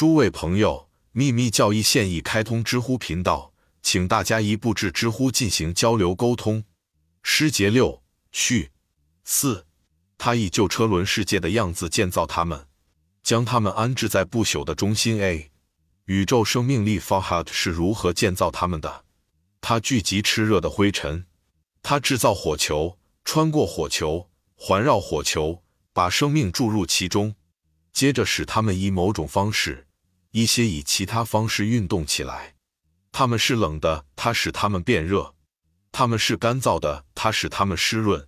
诸位朋友，秘密教义现已开通知乎频道，请大家一步至知乎进行交流沟通。诗节六去四，他以旧车轮世界的样子建造他们，将他们安置在不朽的中心。A 宇宙生命力 Farhat 是如何建造他们的？他聚集炽热的灰尘，他制造火球，穿过火球，环绕火球，把生命注入其中，接着使他们以某种方式，一些以其他方式运动起来。它们是冷的，它使它们变热。它们是干燥的，它使它们湿润；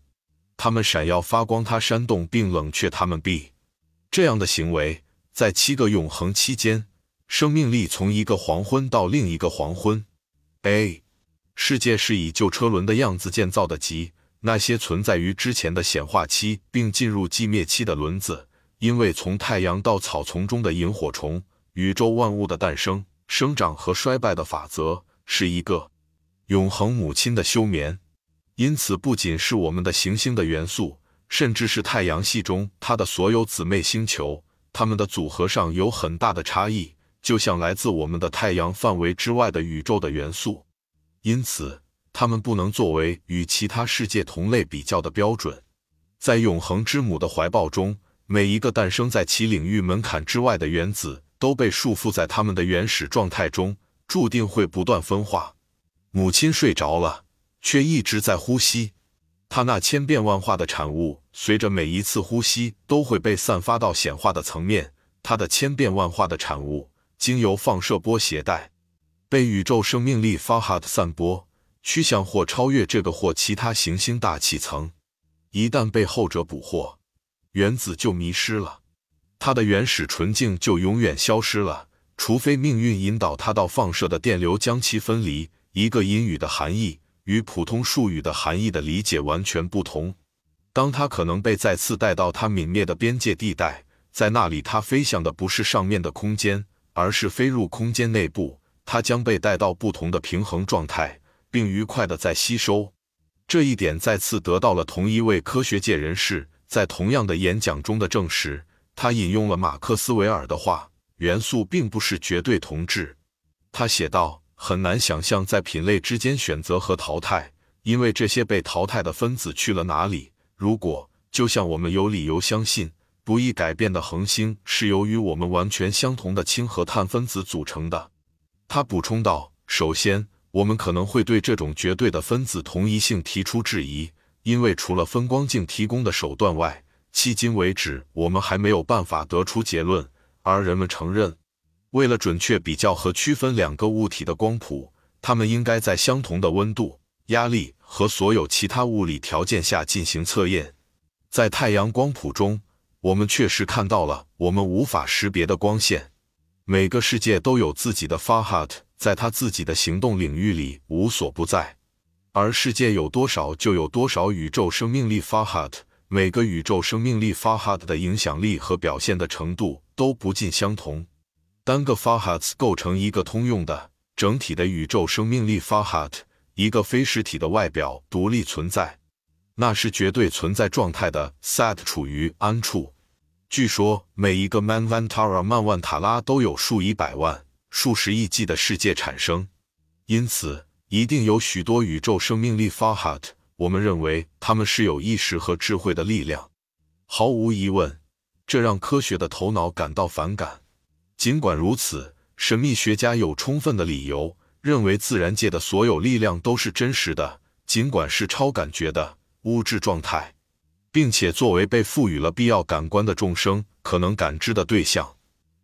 它们闪耀发光，它煽动并冷却它们。B 这样的行为，在七个永恒期间，生命力从一个黄昏到另一个黄昏。A 世界是以旧车轮的样子建造的，即那些存在于之前的显化期并进入寂灭期的轮子，因为从太阳到草丛中的萤火虫，宇宙万物的诞生、生长和衰败的法则是一个。永恒母亲的休眠，因此不仅是我们的行星的元素，甚至是太阳系中它的所有姊妹星球，它们的组合上有很大的差异，就像来自我们的太阳范围之外的宇宙的元素。因此，它们不能作为与其他世界同类比较的标准。在永恒之母的怀抱中，每一个诞生在其领域门槛之外的原子都被束缚在它们的原始状态中，注定会不断分化。母亲睡着了，却一直在呼吸。她那千变万化的产物，随着每一次呼吸都会被散发到显化的层面。她的千变万化的产物，经由放射波携带，被宇宙生命力发哈的散播，趋向或超越这个或其他行星大气层。一旦被后者捕获，原子就迷失了，它的原始纯净就永远消失了，除非命运引导它到放射的电流将其分离。一个阴语的含义与普通术语的含义的理解完全不同。当它可能被再次带到它泯灭的边界地带，在那里，它飞向的不是上面的空间，而是飞入空间内部。它将被带到不同的平衡状态，并愉快地在吸收。这一点再次得到了同一位科学界人士在同样的演讲中的证实。他引用了马克思韦尔的话：“元素并不是绝对同质。”他写道。很难想象在品类之间选择和淘汰，因为这些被淘汰的分子去了哪里？如果就像我们有理由相信，不易改变的恒星是由于我们完全相同的氢和碳分子组成的，他补充道：“首先，我们可能会对这种绝对的分子同一性提出质疑，因为除了分光镜提供的手段外，迄今为止我们还没有办法得出结论，而人们承认。”为了准确比较和区分两个物体的光谱，它们应该在相同的温度、压力和所有其他物理条件下进行测验。在太阳光谱中，我们确实看到了我们无法识别的光线。每个世界都有自己的 Farhat，在它自己的行动领域里无所不在。而世界有多少，就有多少宇宙生命力 Farhat。每个宇宙生命力 Farhat 的影响力和表现的程度都不尽相同。单个 Farhats 构成一个通用的整体的宇宙生命力 Farhat，一个非实体的外表独立存在，那是绝对存在状态的 Sat 处于安处。据说每一个 Manvantara 曼万塔拉都有数以百万、数十亿计的世界产生，因此一定有许多宇宙生命力 Farhat。我们认为他们是有意识和智慧的力量。毫无疑问，这让科学的头脑感到反感。尽管如此，神秘学家有充分的理由认为自然界的所有力量都是真实的，尽管是超感觉的物质状态，并且作为被赋予了必要感官的众生可能感知的对象。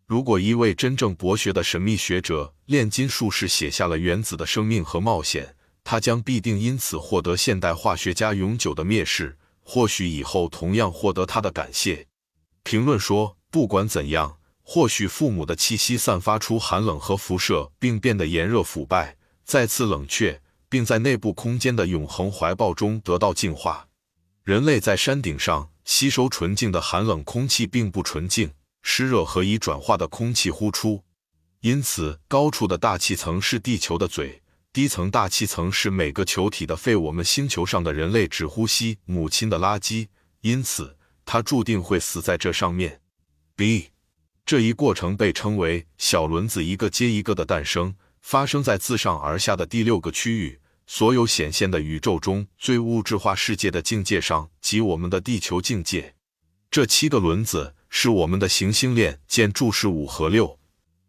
如果一位真正博学的神秘学者炼金术士写下了原子的生命和冒险，他将必定因此获得现代化学家永久的蔑视，或许以后同样获得他的感谢。评论说，不管怎样。或许父母的气息散发出寒冷和辐射，并变得炎热腐败，再次冷却，并在内部空间的永恒怀抱中得到净化。人类在山顶上吸收纯净的寒冷空气，并不纯净，湿热和已转化的空气呼出。因此，高处的大气层是地球的嘴，低层大气层是每个球体的肺。我们星球上的人类只呼吸母亲的垃圾，因此它注定会死在这上面。B。这一过程被称为小轮子一个接一个的诞生，发生在自上而下的第六个区域，所有显现的宇宙中最物质化世界的境界上，即我们的地球境界。这七个轮子是我们的行星链，建筑是五和六。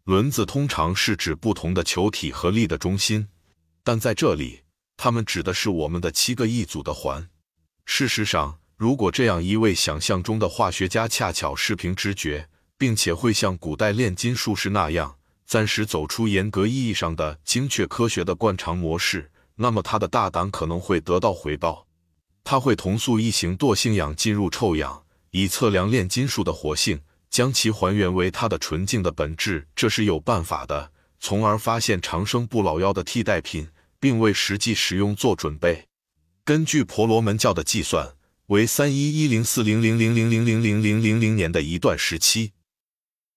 轮子通常是指不同的球体和力的中心，但在这里，他们指的是我们的七个一组的环。事实上，如果这样一位想象中的化学家恰巧是凭直觉，并且会像古代炼金术士那样，暂时走出严格意义上的精确科学的惯常模式，那么他的大胆可能会得到回报。他会同速一型惰性氧进入臭氧。以测量炼金术的活性，将其还原为它的纯净的本质，这是有办法的。从而发现长生不老药的替代品，并为实际使用做准备。根据婆罗门教的计算，为三一一零四零零零零零零零零零零年的一段时期。